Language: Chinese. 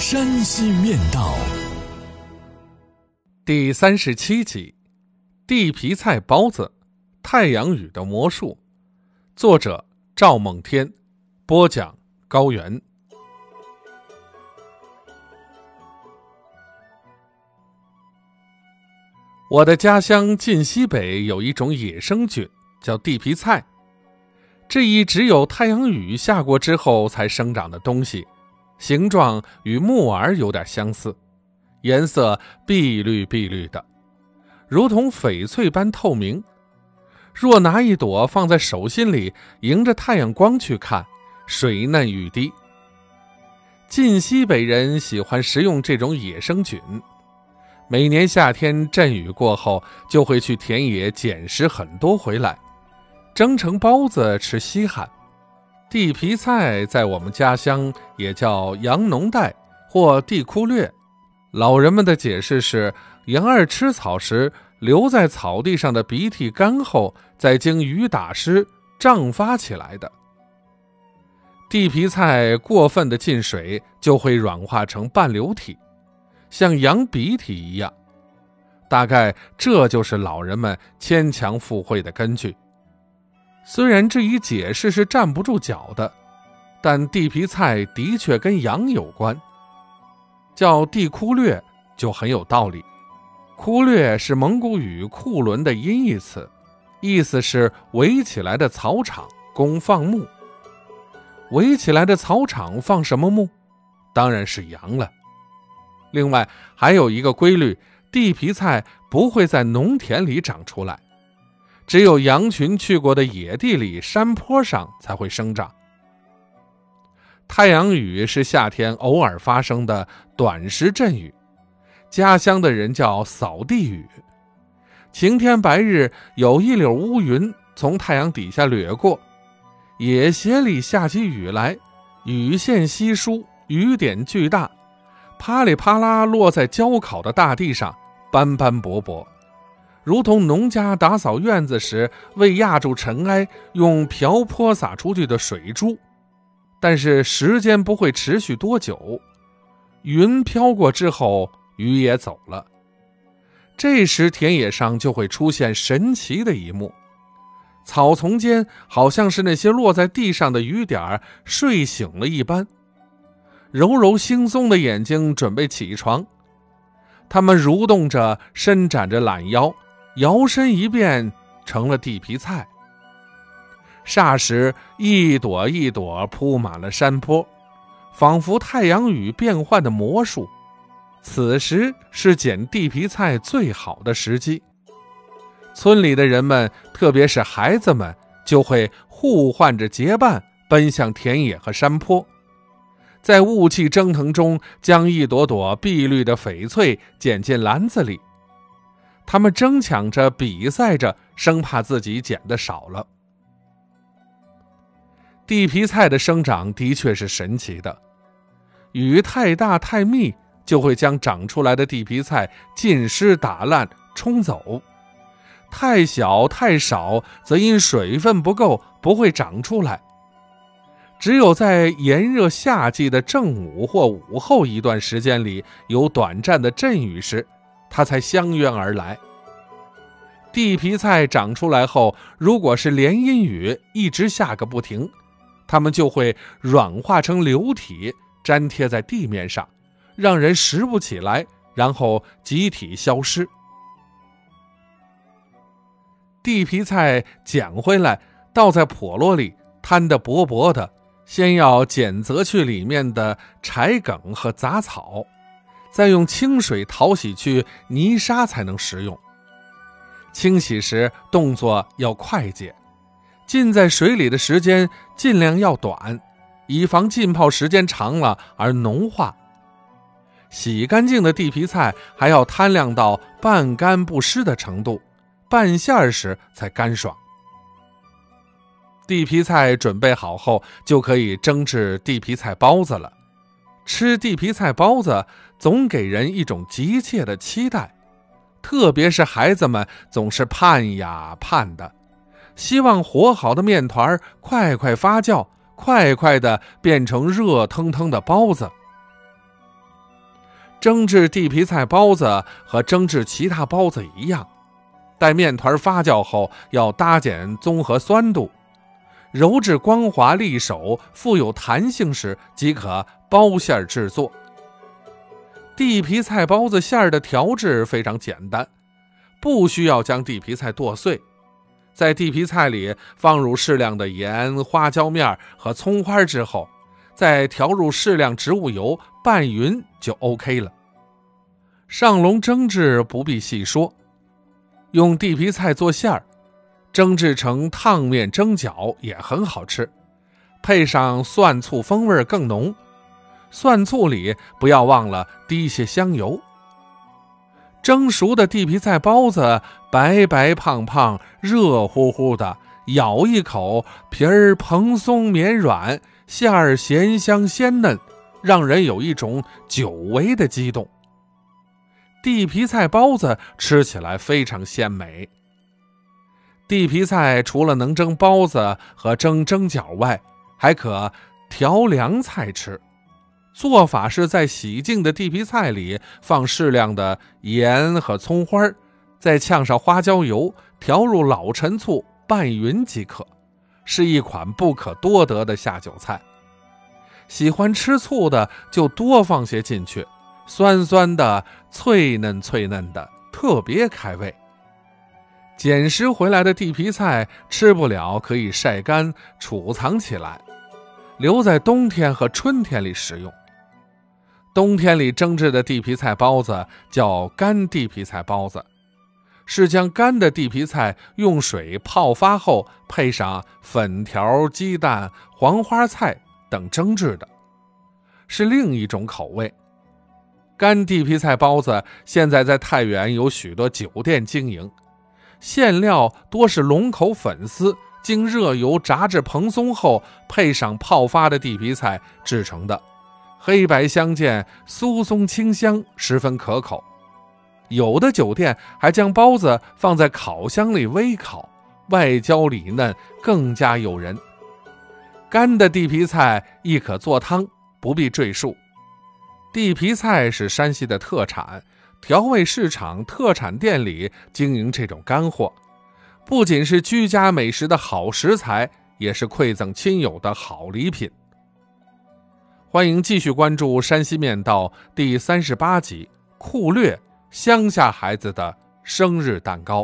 山西面道》第三十七集：地皮菜包子，太阳雨的魔术。作者：赵梦天，播讲：高原。我的家乡晋西北有一种野生菌，叫地皮菜。这一只有太阳雨下过之后才生长的东西，形状与木耳有点相似，颜色碧绿碧绿的，如同翡翠般透明。若拿一朵放在手心里，迎着太阳光去看，水嫩欲滴。晋西北人喜欢食用这种野生菌。每年夏天阵雨过后，就会去田野捡拾很多回来，蒸成包子吃稀罕。地皮菜在我们家乡也叫羊脓带或地枯略。老人们的解释是：羊儿吃草时留在草地上的鼻涕干后，再经雨打湿胀发起来的。地皮菜过分的进水，就会软化成半流体。像羊鼻涕一样，大概这就是老人们牵强附会的根据。虽然这一解释是站不住脚的，但地皮菜的确跟羊有关，叫地窟略就很有道理。窟略是蒙古语库伦的音译词，意思是围起来的草场供放牧。围起来的草场放什么牧？当然是羊了。另外还有一个规律，地皮菜不会在农田里长出来，只有羊群去过的野地里、山坡上才会生长。太阳雨是夏天偶尔发生的短时阵雨，家乡的人叫扫地雨。晴天白日，有一绺乌云从太阳底下掠过，野斜里下起雨来，雨线稀疏，雨点巨大。啪里啪啦落在焦烤的大地上，斑斑驳驳，如同农家打扫院子时为压住尘埃用瓢泼洒出去的水珠。但是时间不会持续多久，云飘过之后，雨也走了。这时田野上就会出现神奇的一幕：草丛间好像是那些落在地上的雨点儿睡醒了一般。揉揉惺忪的眼睛，准备起床。他们蠕动着，伸展着懒腰，摇身一变成了地皮菜。霎时，一朵一朵铺满了山坡，仿佛太阳雨变幻的魔术。此时是捡地皮菜最好的时机。村里的人们，特别是孩子们，就会互换着结伴奔向田野和山坡。在雾气蒸腾中，将一朵朵碧绿的翡翠捡进篮子里。他们争抢着，比赛着，生怕自己捡的少了。地皮菜的生长的确是神奇的，雨太大太密，就会将长出来的地皮菜浸湿打烂冲走；太小太少，则因水分不够，不会长出来。只有在炎热夏季的正午或午后一段时间里有短暂的阵雨时，他才相约而来。地皮菜长出来后，如果是连阴雨一直下个不停，它们就会软化成流体，粘贴在地面上，让人拾不起来，然后集体消失。地皮菜捡回来，倒在笸箩里，摊得薄薄的。先要捡择去里面的柴梗和杂草，再用清水淘洗去泥沙才能食用。清洗时动作要快捷，浸在水里的时间尽量要短，以防浸泡时间长了而浓化。洗干净的地皮菜还要摊晾到半干不湿的程度，拌馅儿时才干爽。地皮菜准备好后，就可以蒸制地皮菜包子了。吃地皮菜包子，总给人一种急切的期待，特别是孩子们总是盼呀盼的，希望和好的面团快快发酵，快快的变成热腾腾的包子。蒸制地皮菜包子和蒸制其他包子一样，待面团发酵后，要搭减综合酸度。揉至光滑利手、富有弹性时，即可包馅儿制作。地皮菜包子馅儿的调制非常简单，不需要将地皮菜剁碎，在地皮菜里放入适量的盐、花椒面和葱花之后，再调入适量植物油拌匀就 OK 了。上笼蒸制不必细说，用地皮菜做馅儿。蒸制成烫面蒸饺也很好吃，配上蒜醋风味更浓。蒜醋里不要忘了滴些香油。蒸熟的地皮菜包子白白胖胖、热乎乎的，咬一口，皮儿蓬松绵软，馅儿咸香鲜嫩，让人有一种久违的激动。地皮菜包子吃起来非常鲜美。地皮菜除了能蒸包子和蒸蒸饺外，还可调凉菜吃。做法是在洗净的地皮菜里放适量的盐和葱花，再呛上花椒油，调入老陈醋拌匀即可，是一款不可多得的下酒菜。喜欢吃醋的就多放些进去，酸酸的、脆嫩脆嫩的，特别开胃。捡拾回来的地皮菜吃不了，可以晒干储藏起来，留在冬天和春天里食用。冬天里蒸制的地皮菜包子叫干地皮菜包子，是将干的地皮菜用水泡发后，配上粉条、鸡蛋、黄花菜等蒸制的，是另一种口味。干地皮菜包子现在在太原有许多酒店经营。馅料多是龙口粉丝，经热油炸至蓬松后，配上泡发的地皮菜制成的，黑白相间，酥松清香，十分可口。有的酒店还将包子放在烤箱里微烤，外焦里嫩，更加诱人。干的地皮菜亦可做汤，不必赘述。地皮菜是山西的特产。调味市场、特产店里经营这种干货，不仅是居家美食的好食材，也是馈赠亲友的好礼品。欢迎继续关注《山西面道》第三十八集《酷略乡下孩子的生日蛋糕》。